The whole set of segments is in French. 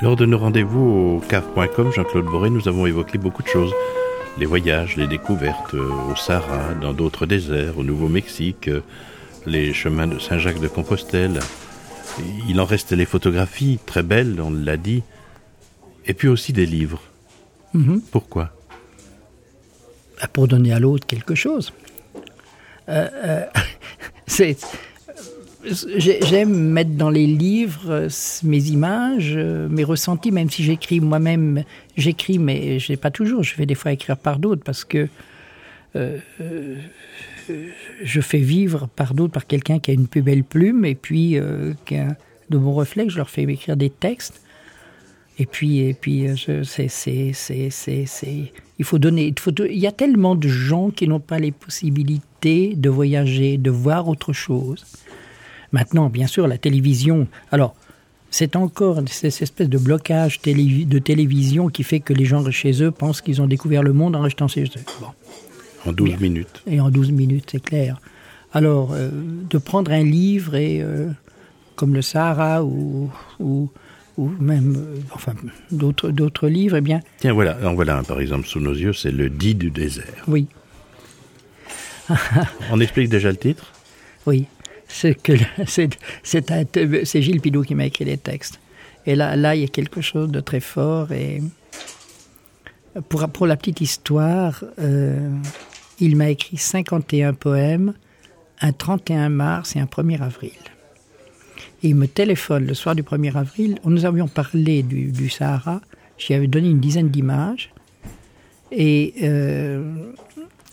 Lors de nos rendez-vous au cave.com, Jean-Claude Boré, nous avons évoqué beaucoup de choses. Les voyages, les découvertes euh, au Sahara, dans d'autres déserts, au Nouveau-Mexique, euh, les chemins de Saint-Jacques de Compostelle. Il en reste les photographies, très belles, on l'a dit, et puis aussi des livres. Mhm. Pourquoi? Bah, Pour donner à l'autre quelque chose. Euh, euh, c'est- J'aime mettre dans les livres euh, mes images, euh, mes ressentis, même si j'écris moi-même. J'écris, mais je n'ai pas toujours. Je vais des fois écrire par d'autres parce que euh, je fais vivre par d'autres, par quelqu'un qui a une plus belle plume et puis qui a de bons réflexes. Je leur fais écrire des textes. Et puis, et puis, c'est, il faut donner. Il y a tellement de gens qui n'ont pas les possibilités de voyager, de voir autre chose. Maintenant, bien sûr, la télévision. Alors, c'est encore cette espèce de blocage télé- de télévision qui fait que les gens chez eux pensent qu'ils ont découvert le monde en restant chez eux. Bon En 12 Bien. minutes. et en 12 minutes, c'est clair. Alors, euh, de prendre un livre et euh, comme le Sahara ou, ou, ou même euh, enfin d'autres d'autres livres, eh bien, Tiens, voilà, en voilà un par exemple sous nos yeux, c'est le dit du désert. oui, On explique déjà le titre? Oui, c'est Gilles Pidot qui m'a écrit les textes. Et là, là, il y a quelque chose de très fort. Et pour pour la petite histoire, euh, il m'a écrit 51 poèmes, un 31 mars et un 1er avril. Il me téléphone le soir du 1er avril. Nous avions parlé du, du Sahara. J'y avais donné une dizaine d'images. Et euh,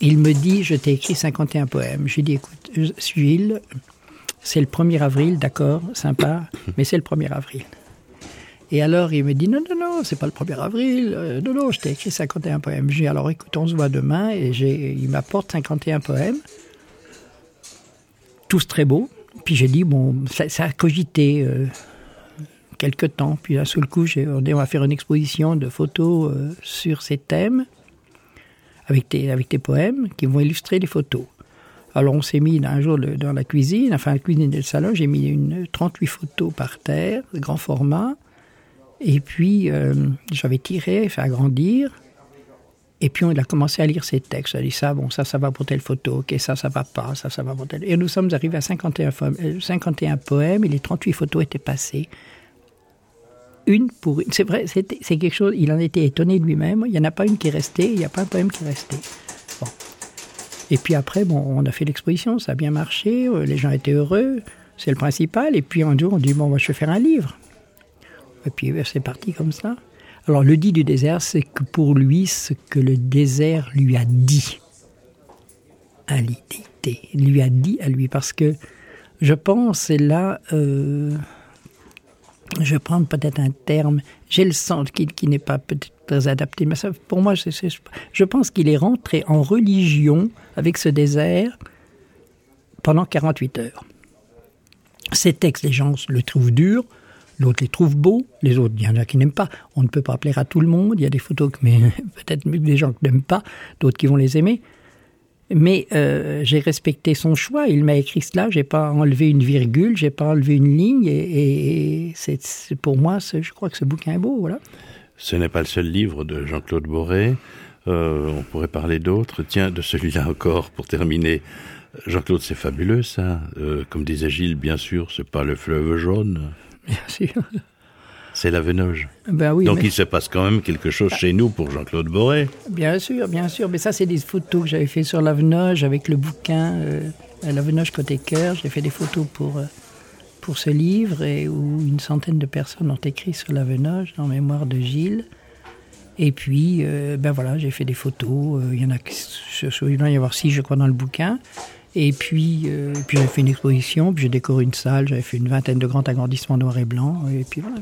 il me dit Je t'ai écrit 51 poèmes. J'ai dit Écoute, euh, Gilles, c'est le 1er avril, d'accord, sympa, mais c'est le 1er avril. Et alors il me dit Non, non, non, c'est pas le 1er avril. Euh, non, non, je t'ai écrit 51 poèmes. J'ai Alors écoute, on se voit demain. Et il m'apporte 51 poèmes tous très beaux. Puis j'ai dit, bon, ça, ça a cogité euh, quelque temps. Puis d'un seul coup, on va faire une exposition de photos euh, sur ces thèmes, avec tes, avec tes poèmes, qui vont illustrer les photos. Alors on s'est mis un jour dans la cuisine, enfin la cuisine et le salon, j'ai mis une 38 photos par terre, grand format. Et puis euh, j'avais tiré, fait agrandir. Et puis on a commencé à lire ces textes. On a dit ça, bon, ça, ça va pour telle photo, ok, ça, ça va pas, ça, ça va pour telle. Et nous sommes arrivés à 51, fo- euh, 51 poèmes et les 38 photos étaient passées. Une pour une. C'est vrai, c'est quelque chose, il en était étonné lui-même. Il n'y en a pas une qui est restée, il n'y a pas un poème qui est resté. Et puis après, bon, on a fait l'exposition, ça a bien marché, euh, les gens étaient heureux, c'est le principal. Et puis un jour, on dit, bon, moi, je vais faire un livre. Et puis euh, c'est parti comme ça. Alors le dit du désert, c'est que pour lui, ce que le désert lui a dit à l'idée, lui a dit à lui, parce que je pense, et là, euh, je vais prendre peut-être un terme, j'ai le sens qui, qui n'est pas peut-être très adapté, mais ça, pour moi, je pense qu'il est rentré en religion avec ce désert pendant 48 heures. Ces textes, les gens le trouvent dur, l'autre les trouve beaux, les autres, il y en a qui n'aiment pas. On ne peut pas plaire à tout le monde, il y a des photos que peut-être des gens qui n'aiment pas, d'autres qui vont les aimer. Mais euh, j'ai respecté son choix. Il m'a écrit cela. J'ai pas enlevé une virgule, j'ai pas enlevé une ligne. Et, et c'est c'est- pour moi, je crois que ce bouquin est beau. Voilà. Ce n'est pas le seul livre de Jean-Claude Boré. Euh, on pourrait parler d'autres. Tiens, de celui-là encore, pour terminer. Jean-Claude, c'est fabuleux, ça. Euh, comme disait Gilles, bien sûr, c'est pas le fleuve jaune, Bien sûr. C'est la Venoge. Ben oui. Donc mais- il se passe quand même quelque chose chez nous pour Jean-Claude Boré. Bien sûr, bien sûr. Mais ça, c'est des photos que j'avais fait sur l'Avenoge avec le bouquin euh, L'Avenoge côté cœur. J'ai fait des photos pour, euh, pour ce livre et où une centaine de personnes ont écrit sur l'Avenoge en mémoire de Gilles. Et puis, euh, ben voilà, j'ai fait des photos. Il y en a, il doit y avoir six, je crois, dans le bouquin. Et puis, euh, puis j'ai fait une exposition, puis j'ai décoré une salle. J'avais fait une vingtaine de grands agrandissements noir et blanc. Et puis voilà.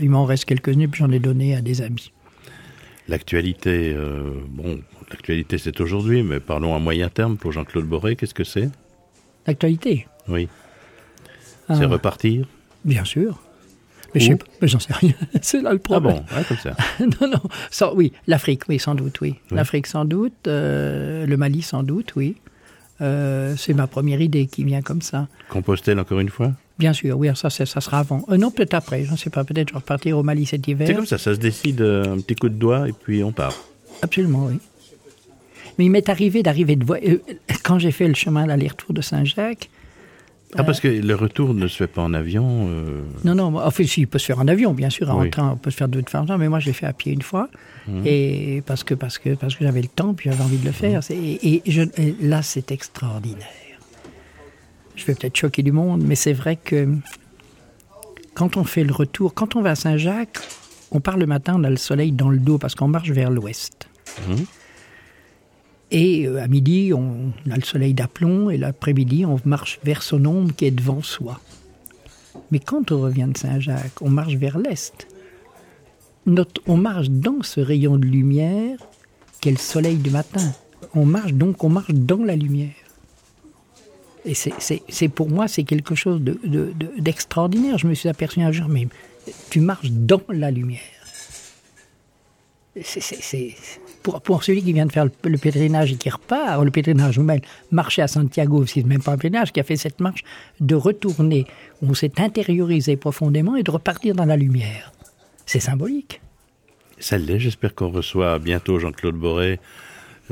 Il m'en reste quelques-unes, puis j'en ai donné à des amis. L'actualité, euh, bon, l'actualité c'est aujourd'hui, mais parlons à moyen terme pour Jean-Claude Boré. Qu'est-ce que c'est? L'actualité? Oui. Ah. C'est repartir? Bien sûr. Mais je Où? j'en sais rien. C'est là le Ah problème. bon, ouais, comme ça. non, non. Sans- oui, l'Afrique, oui, sans doute, oui. Oui. L'Afrique, sans doute. euh, le Mali, sans doute, oui. Euh, c'est ma première idée qui vient comme ça. Compostelle encore une fois? Bien sûr, oui, ça, ça, sera avant. Euh, non, peut-être après, je ne sais pas, peut-être je vais repartir au Mali cet hiver. C'est comme ça, ça se décide euh, un petit coup de doigt et puis on part. Absolument, oui. Mais il m'est arrivé d'arriver de euh, Quand j'ai fait le chemin d'aller-retour de Saint-Jacques, Ah, parce que le retour ne se fait pas en avion. euh, Non, non, enfin, si, il peut se faire en avion, bien sûr, en Oui. train, on peut se faire de toute façon, mais moi, je l'ai fait à pied une fois, et parce que, parce que, parce que j'avais le temps, puis j'avais envie de le faire, C'est- et, et je- et là, c'est extraordinaire. Je vais peut-être choquer du monde, mais c'est vrai que quand on fait le retour, quand on va à Saint-Jacques, on part le matin, on a le soleil dans le dos, parce qu'on marche vers l'ouest. Mhm. Et euh, à midi, on a le soleil d'aplomb, et l'après-midi, on marche vers son ombre qui est devant soi. Mais quand on revient de Saint-Jacques, on marche vers l'est. Notre- on marche dans ce rayon de lumière qu'est le soleil du matin. On marche donc, on marche dans la lumière. Et c'est- pour moi, c'est quelque chose de- de- d'extraordinaire. Je me suis aperçu un jour, mais tu marches dans la lumière. C'est- pour, celui qui vient de faire le, le pèlerinage et qui repart, le pèlerinage ou même marcher à Santiago, c'est même pas un pèlerinage, qui a fait cette marche, de retourner, où on s'est intériorisé profondément et de repartir dans la lumière. C'est symbolique. Ça l'est, j'espère qu'on reçoit bientôt Jean-Claude Boré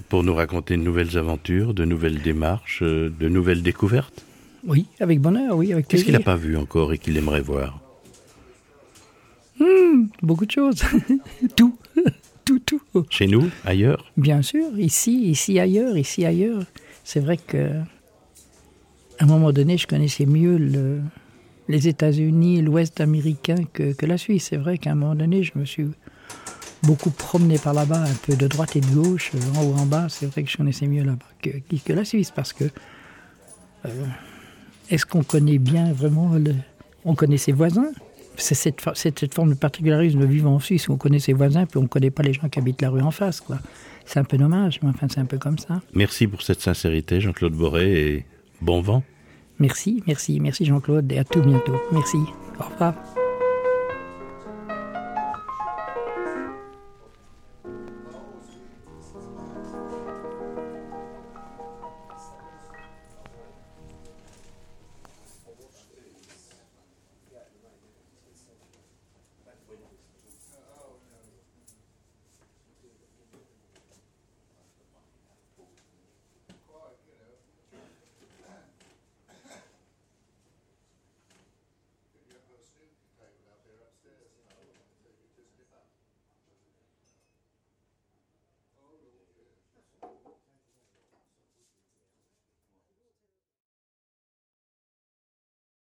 pour nous raconter de nouvelles aventures, de nouvelles démarches, euh, de nouvelles découvertes. Oui, avec bonheur, oui, avec Qu'est-ce qu'il n'a pas vu encore et qu'il aimerait voir? Beaucoup de choses. tout. tout, tout. Chez nous Ailleurs? Bien sûr, ici, ici, ailleurs, ici, ailleurs. C'est vrai que à un moment donné, je connaissais mieux le- les États-Unis, l'Ouest américain que, que la Suisse. C'est vrai qu'à un moment donné, je me suis beaucoup promené par là-bas, un peu de droite et de gauche, euh, en haut, en bas. C'est vrai que je connaissais mieux là-bas que, que la Suisse parce que euh, est-ce qu'on connaît bien vraiment le- On connaît ses voisins? C'est cette, cette forme de particularisme de vivre en Suisse où on connaît ses voisins puis on ne connaît pas les gens qui habitent la rue en face. quoi. C'est un peu dommage, mais enfin c'est un peu comme ça. Merci pour cette sincérité, Jean-Claude Boré, et bon vent. Merci, merci, merci Jean-Claude et à tout bientôt. Merci. Au revoir.